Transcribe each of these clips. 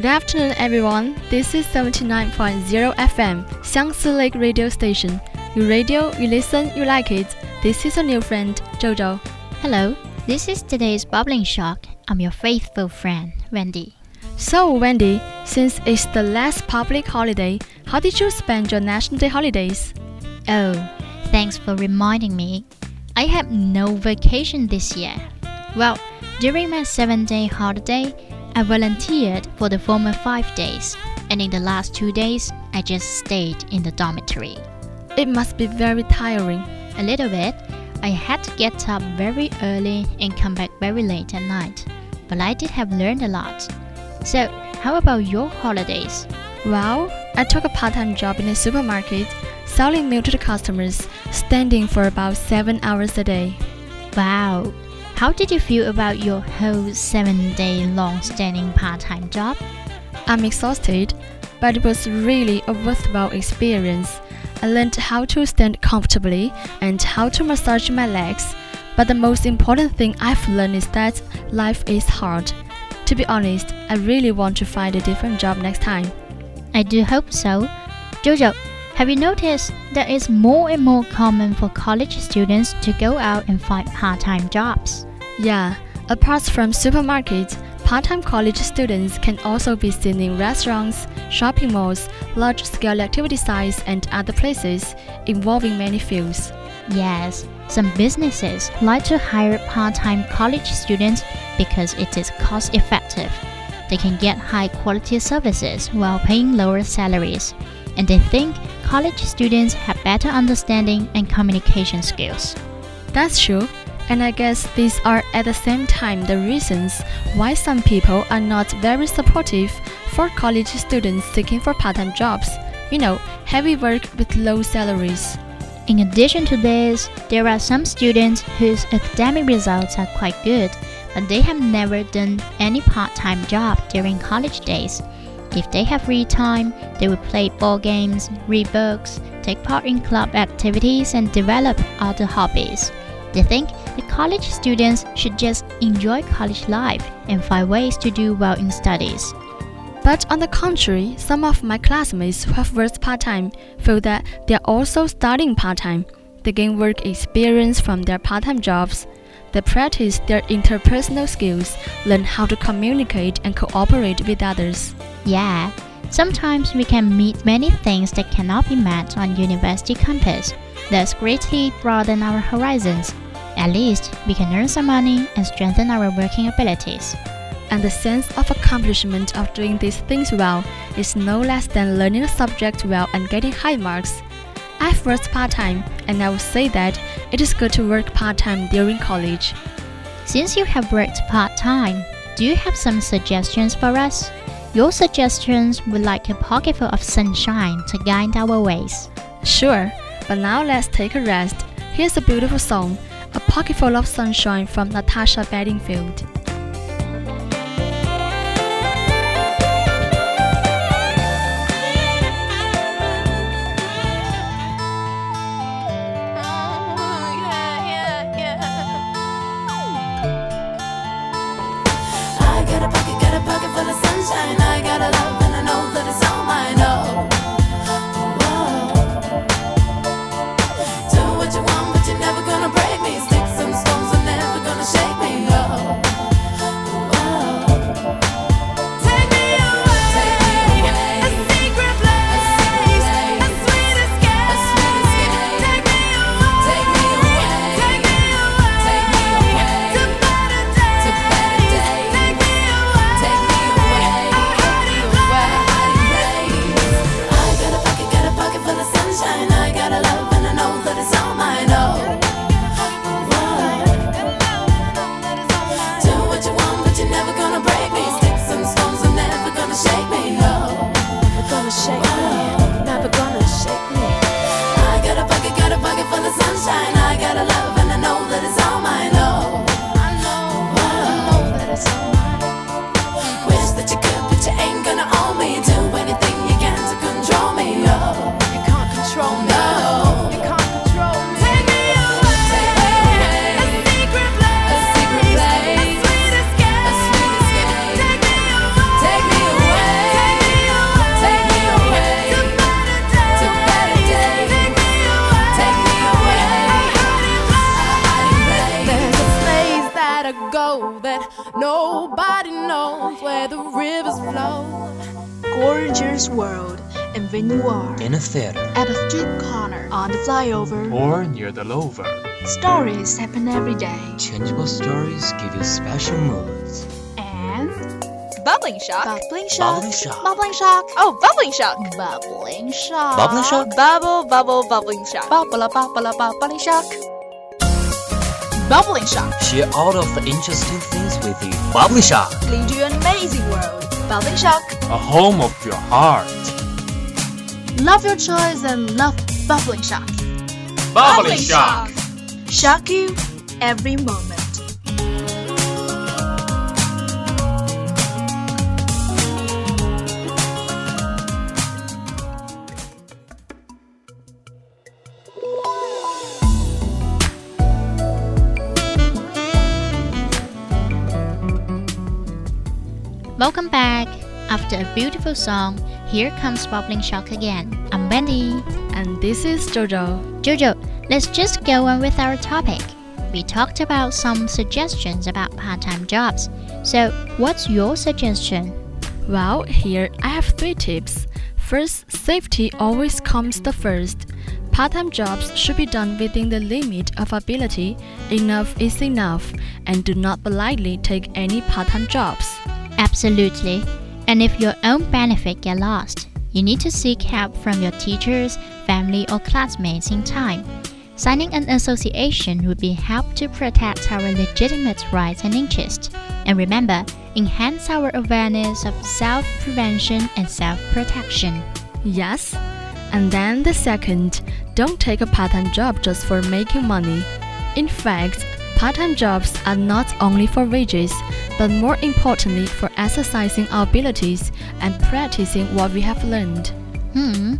Good afternoon, everyone. This is 79.0 FM, Xiangsi Lake Radio Station. You radio, you listen, you like it. This is your new friend, Jojo. Hello, this is today's Bubbling Shock. I'm your faithful friend, Wendy. So, Wendy, since it's the last public holiday, how did you spend your National Day holidays? Oh, thanks for reminding me. I have no vacation this year. Well, during my seven day holiday, I volunteered for the former five days, and in the last two days, I just stayed in the dormitory. It must be very tiring. A little bit, I had to get up very early and come back very late at night, but I did have learned a lot. So, how about your holidays? Well, I took a part time job in a supermarket, selling milk to the customers, standing for about seven hours a day. Wow! How did you feel about your whole seven day long standing part time job? I'm exhausted, but it was really a worthwhile experience. I learned how to stand comfortably and how to massage my legs. But the most important thing I've learned is that life is hard. To be honest, I really want to find a different job next time. I do hope so. Jojo, have you noticed that it's more and more common for college students to go out and find part time jobs? Yeah, apart from supermarkets, part time college students can also be seen in restaurants, shopping malls, large scale activity sites, and other places involving many fields. Yes, some businesses like to hire part time college students because it is cost effective. They can get high quality services while paying lower salaries, and they think college students have better understanding and communication skills. That's true, and I guess these are at the same time the reasons why some people are not very supportive for college students seeking for part time jobs. You know, heavy work with low salaries. In addition to this, there are some students whose academic results are quite good, but they have never done any part time job during college days. If they have free time, they will play ball games, read books, take part in club activities, and develop other hobbies. They think the college students should just enjoy college life and find ways to do well in studies. But on the contrary, some of my classmates who have worked part time feel that they are also studying part time. They gain work experience from their part time jobs. They practice their interpersonal skills, learn how to communicate and cooperate with others. Yeah, sometimes we can meet many things that cannot be met on university campus. Thus greatly broaden our horizons. At least we can earn some money and strengthen our working abilities. And the sense of accomplishment of doing these things well is no less than learning a subject well and getting high marks. I've worked part time, and I would say that it is good to work part time during college. Since you have worked part time, do you have some suggestions for us? Your suggestions would like a pocketful of sunshine to guide our ways. Sure, but now let's take a rest. Here's a beautiful song, A Pocketful of Sunshine from Natasha Bedingfield. Nobody knows where the rivers flow. Gorgeous world, and when you are In a theater. at a street corner, on the flyover, Or near the lover. stories happen every day. Changeable stories give you special moods. And Bubbling shock. bubbling shock, Bubbling shock. bubbling shock, Oh, bubbling shock. bubbling shock, Bubbling shock? Bubble, bubble, bubbling shock. bubble, bubble, bubbling shock, bubbling shock. Share all of the interesting things with you. Bubbling shock. Lead you an amazing world. Bubbling shock. A home of your heart. Love your choice and love Bubbling shock. Bubbling shock. Shock you every moment. Welcome back. After a beautiful song, here comes Bubbling Shock again. I'm Wendy. And this is Jojo. Jojo, let's just go on with our topic. We talked about some suggestions about part time jobs. So, what's your suggestion? Well, here I have three tips. First, safety always comes the first. Part time jobs should be done within the limit of ability. Enough is enough, and do not blindly take any part time jobs. Absolutely. And if your own benefit get lost, you need to seek help from your teachers, family, or classmates in time. Signing an association would be help to protect our legitimate rights and interests. And remember, enhance our awareness of self prevention and self protection. Yes. And then the second, don't take a part time job just for making money. In fact, part time jobs are not only for wages, but more importantly for exercising our abilities and practicing what we have learned. Hmm.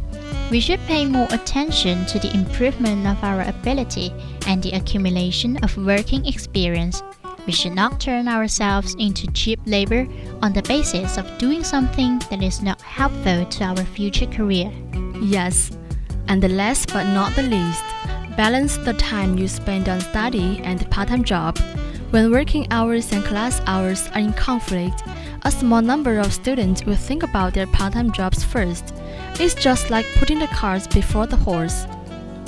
We should pay more attention to the improvement of our ability and the accumulation of working experience. We should not turn ourselves into cheap labor on the basis of doing something that is not helpful to our future career. Yes, and the last but not the least, balance the time you spend on study and part-time job. When working hours and class hours are in conflict, a small number of students will think about their part-time jobs first. It's just like putting the carts before the horse.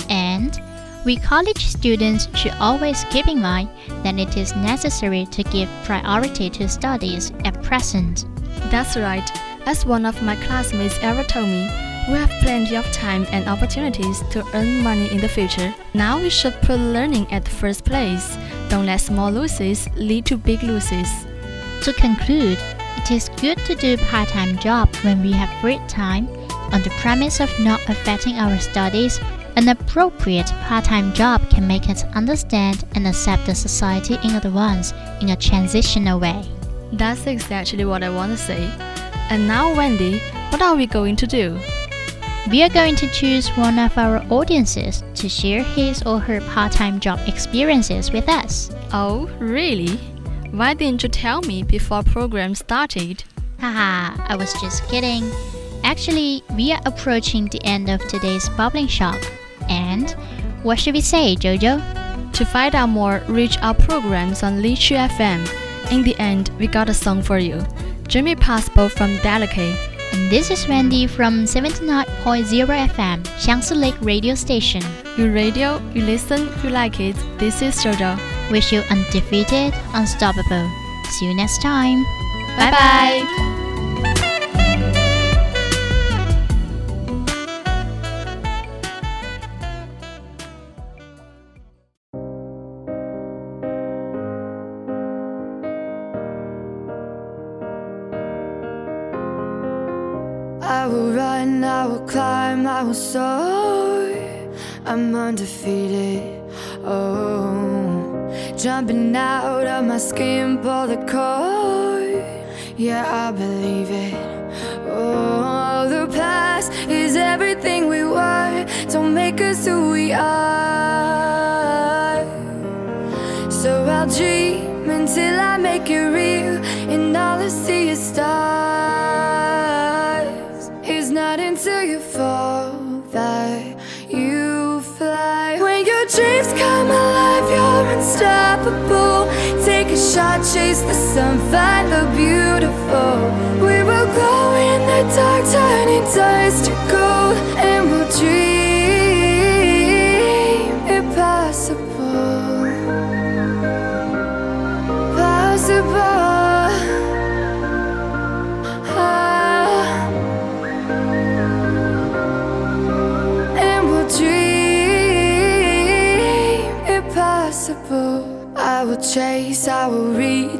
And we college students should always keep in mind that it is necessary to give priority to studies at present. That's right. As one of my classmates ever told me, we have plenty of time and opportunities to earn money in the future. Now we should put learning at the first place. Don't let small losses lead to big losses. To conclude, it is good to do part-time job when we have free time on the premise of not affecting our studies. An appropriate part-time job can make us understand and accept the society in advance in a transitional way. That's exactly what I want to say. And now, Wendy, what are we going to do? We are going to choose one of our audiences to share his or her part-time job experiences with us. Oh, really? Why didn't you tell me before program started? Haha, I was just kidding. Actually, we are approaching the end of today's bubbling shock. And what should we say, Jojo? To find out more, reach our programs on Lizhi FM. In the end, we got a song for you. Jimmy Passport from Delicate. And this is Wendy from 79.0 FM, Xiangsi Lake Radio Station. You radio, you listen, you like it. This is Jojo. Wish you undefeated, unstoppable. See you next time. Bye bye. Jumping out of my skin, pull the cord. Yeah, I believe it. Oh, the past is everything we were. Don't make us who we are. So I'll dream until I make it real, and all I see is stars. It's not until you fall that you fly. When your dreams come unstoppable. Take a shot, chase the sun, find the beautiful. We will glow in the dark, turning dust to gold,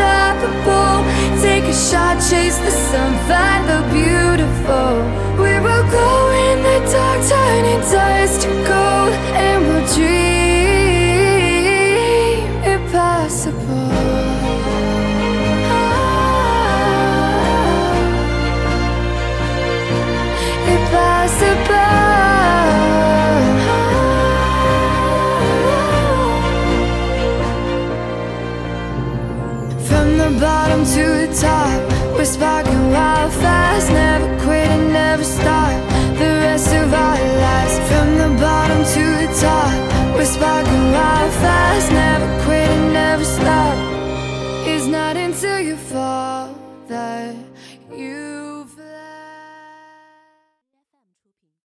Unstoppable. Take a shot, chase the sun, find the beautiful. We will go in the dark, turning dust to gold, and we'll dream to the top, we're